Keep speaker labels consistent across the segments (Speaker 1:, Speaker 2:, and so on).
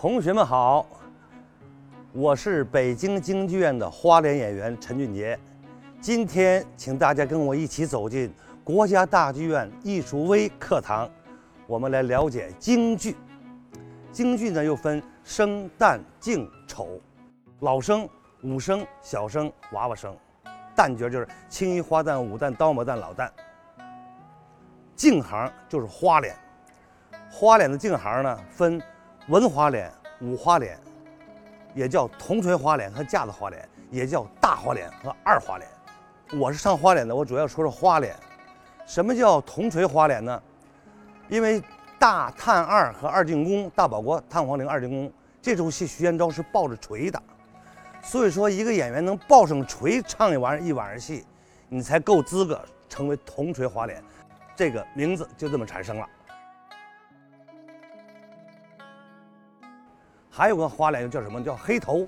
Speaker 1: 同学们好，我是北京京剧院的花脸演员陈俊杰。今天，请大家跟我一起走进国家大剧院艺术微课堂，我们来了解京剧。京剧呢又分生、旦、净、丑，老生、武生、小生、娃娃生。旦角就是青衣花旦、武旦、刀马旦、老旦。净行就是花脸，花脸的净行呢分文花脸、五花脸，也叫铜锤花脸和架子花脸，也叫大花脸和二花脸。我是上花脸的，我主要说说花脸。什么叫铜锤花脸呢？因为大探二和二进宫、大保国、探黄陵二进宫这出戏，徐延昭是抱着锤的，所以说一个演员能抱上锤唱一晚一晚上戏，你才够资格成为铜锤花脸，这个名字就这么产生了。还有个花脸叫什么？叫黑头。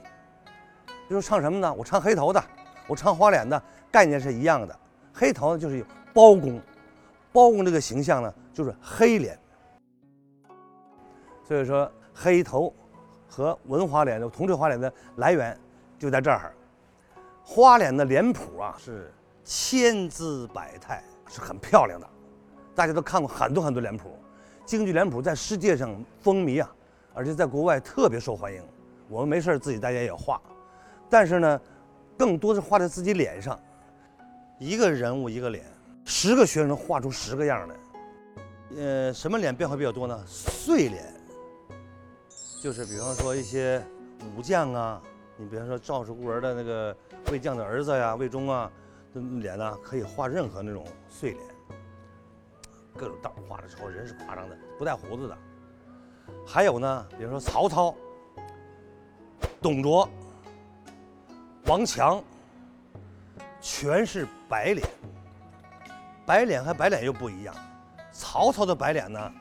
Speaker 1: 就是唱什么呢？我唱黑头的，我唱花脸的，概念是一样的。黑头呢就是有包公，包公这个形象呢就是黑脸。所以说黑头和文花脸的同治花脸的来源就在这儿。花脸的脸谱啊是千姿百态，是很漂亮的，大家都看过很多很多脸谱。京剧脸谱在世界上风靡啊。而且在国外特别受欢迎，我们没事自己大家也画，但是呢，更多是画在自己脸上，一个人物一个脸，十个学生画出十个样来。呃，什么脸变化比较多呢？碎脸，就是比方说一些武将啊，你比方说赵氏孤儿的那个魏将的儿子呀、魏忠啊，的脸呢可以画任何那种碎脸，各种道画的时候人是夸张的，不带胡子的。还有呢，比如说曹操、董卓、王强，全是白脸。白脸和白脸又不一样，曹操的白脸呢，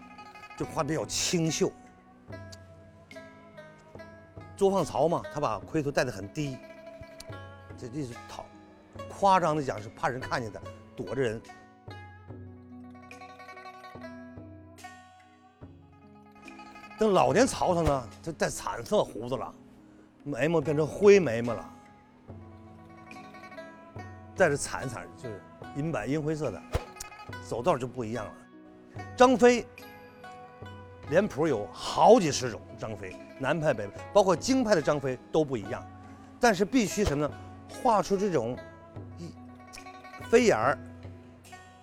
Speaker 1: 就画比较清秀。捉放曹嘛，他把盔头戴得很低，这这是讨，夸张的讲是怕人看见他，躲着人。等老年曹操呢，他带彩色胡子了，眉毛变成灰眉毛了，带着彩彩就是银白银灰色的，走道就不一样了。张飞脸谱有好几十种，张飞南派北派，包括京派的张飞都不一样，但是必须什么呢？画出这种一飞眼儿，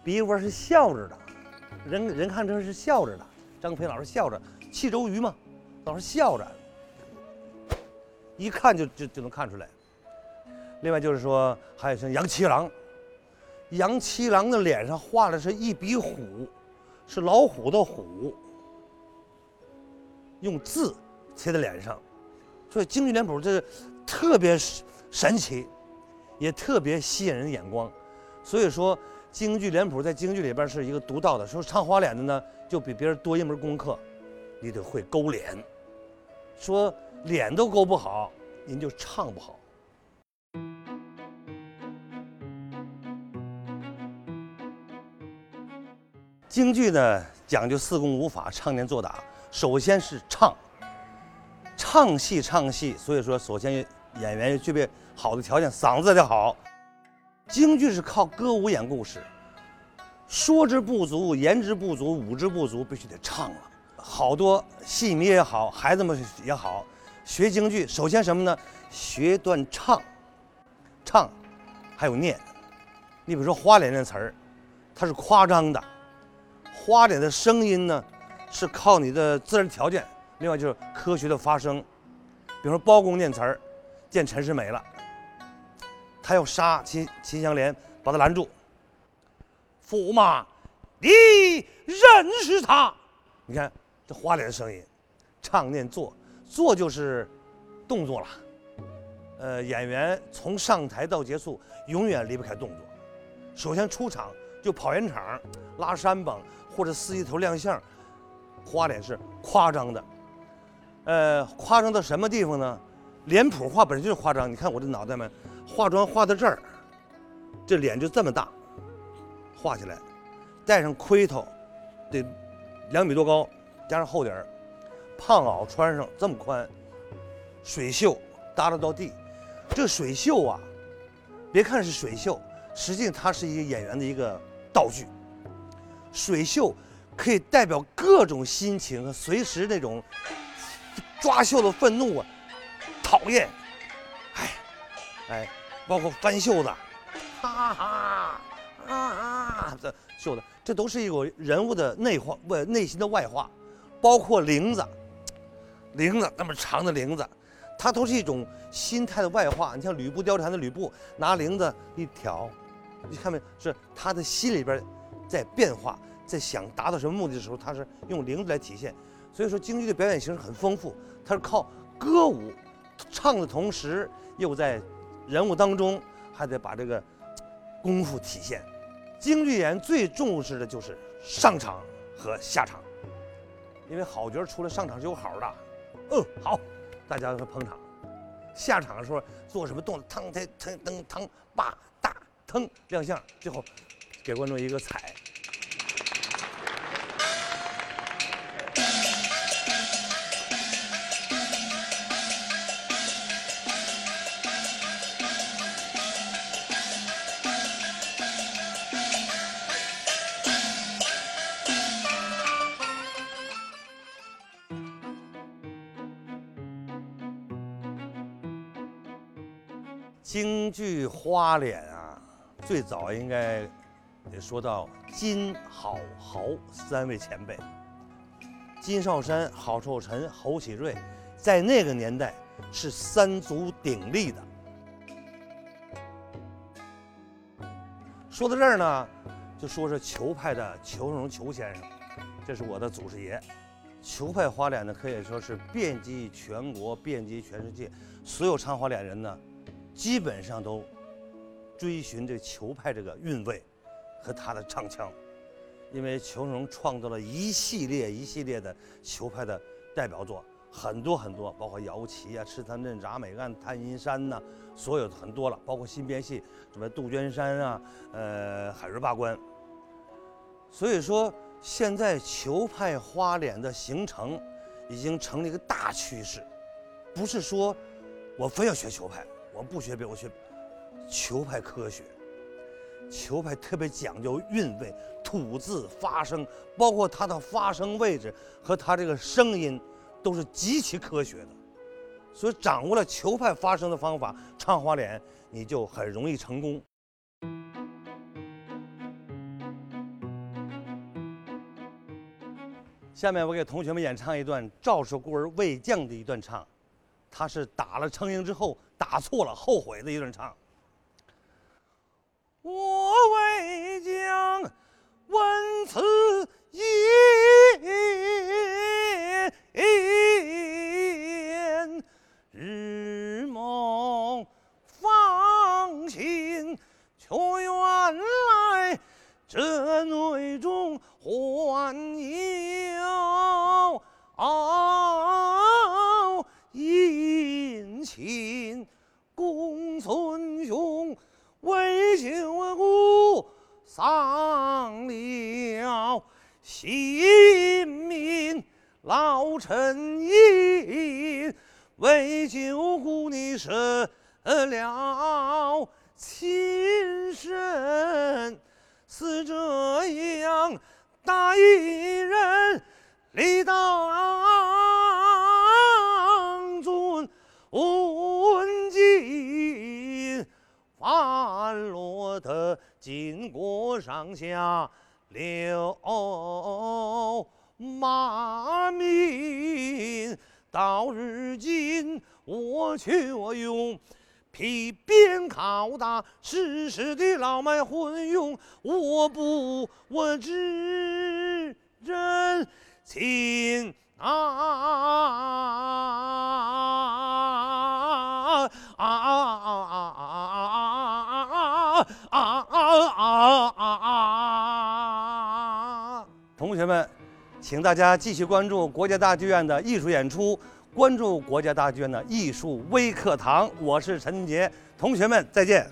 Speaker 1: 鼻窝是笑着的，人人看成是笑着的，张飞老是笑着。气周瑜嘛，老是笑着，一看就就就能看出来。另外就是说，还有像杨七郎，杨七郎的脸上画的是一笔虎，是老虎的虎，用字贴在脸上，所以京剧脸谱这特别神奇，也特别吸引人的眼光。所以说，京剧脸谱在京剧里边是一个独到的。说唱花脸的呢，就比别人多一门功课。你得会勾脸，说脸都勾不好，您就唱不好。京剧呢讲究四功五法，唱念做打。首先是唱，唱戏唱戏，所以说首先演员要具备好的条件，嗓子得好。京剧是靠歌舞演故事，说之不足，言之不足，舞之不足，必须得唱了。好多戏迷也好，孩子们也好，学京剧首先什么呢？学段唱，唱，还有念。你比如说花脸那词儿，它是夸张的。花脸的声音呢，是靠你的自然条件，另外就是科学的发声。比如说包公念词儿，见陈世美了，他要杀秦秦香莲，把他拦住。驸马，你认识他？你看。这花脸的声音，唱念做，做就是动作了。呃，演员从上台到结束，永远离不开动作。首先出场就跑圆场、拉山膀或者四季头亮相，花脸是夸张的。呃，夸张到什么地方呢？脸谱画本身就是夸张。你看我这脑袋们，化妆画到这儿，这脸就这么大，画起来，戴上盔头，得两米多高。加上厚底儿，胖袄穿上这么宽，水袖耷拉到地。这水袖啊，别看是水袖，实际它是一个演员的一个道具。水袖可以代表各种心情随时那种抓袖的愤怒啊、讨厌，哎，哎，包括翻袖子，哈哈，啊啊，这袖子，这都是一个人物的内化、外内心的外化，包括铃子，铃子那么长的铃子，它都是一种心态的外化。你像吕布貂蝉的吕布，拿铃子一挑，你看没？是他的心里边在变化，在想达到什么目的的时候，他是用铃子来体现。所以说，京剧的表演形式很丰富，它是靠歌舞唱的同时，又在人物当中还得把这个功夫体现。京剧演员最重视的就是上场和下场，因为好角出来上场是有好的，嗯，好，大家都捧场。下场的时候做什么动作？腾腾腾腾腾，吧大腾亮相，最后给观众一个彩。京剧花脸啊，最早应该得说到金、郝、侯三位前辈。金少山、郝寿臣、侯启瑞，在那个年代是三足鼎立的。说到这儿呢，就说说裘派的裘荣裘先生，这是我的祖师爷。裘派花脸呢，可以说是遍及全国，遍及全世界，所有唱花脸人呢。基本上都追寻这裘派这个韵味和他的唱腔，因为裘盛戎创造了一系列一系列的裘派的代表作，很多很多，包括摇旗啊、赤滩镇、铡美案、探阴山呐，所有的很多了，包括新编戏，什么杜鹃山啊、呃海瑞八关。所以说，现在裘派花脸的形成已经成了一个大趋势，不是说我非要学裘派。我不学别，我学球派科学。球派特别讲究韵味、吐字、发声，包括它的发声位置和它这个声音，都是极其科学的。所以掌握了球派发声的方法，唱花脸你就很容易成功。下面我给同学们演唱一段赵氏孤儿魏将的一段唱。他是打了程婴之后打错了，后悔的一顿唱。我未将闻此言，日梦方醒，却原来这内中还有。亲公孙兄为救故丧了性命，老臣因为救故你舍了亲身，是这样大义人理当尊。问津，樊罗的晋国上下留骂您到如今，我却用皮鞭拷打，世世的老迈昏庸，我不我只认请啊。啊。同学们。请大家继续关注国家大剧院的艺术演出，关注国家大剧院的艺术微课堂。我是陈杰，同学们再见。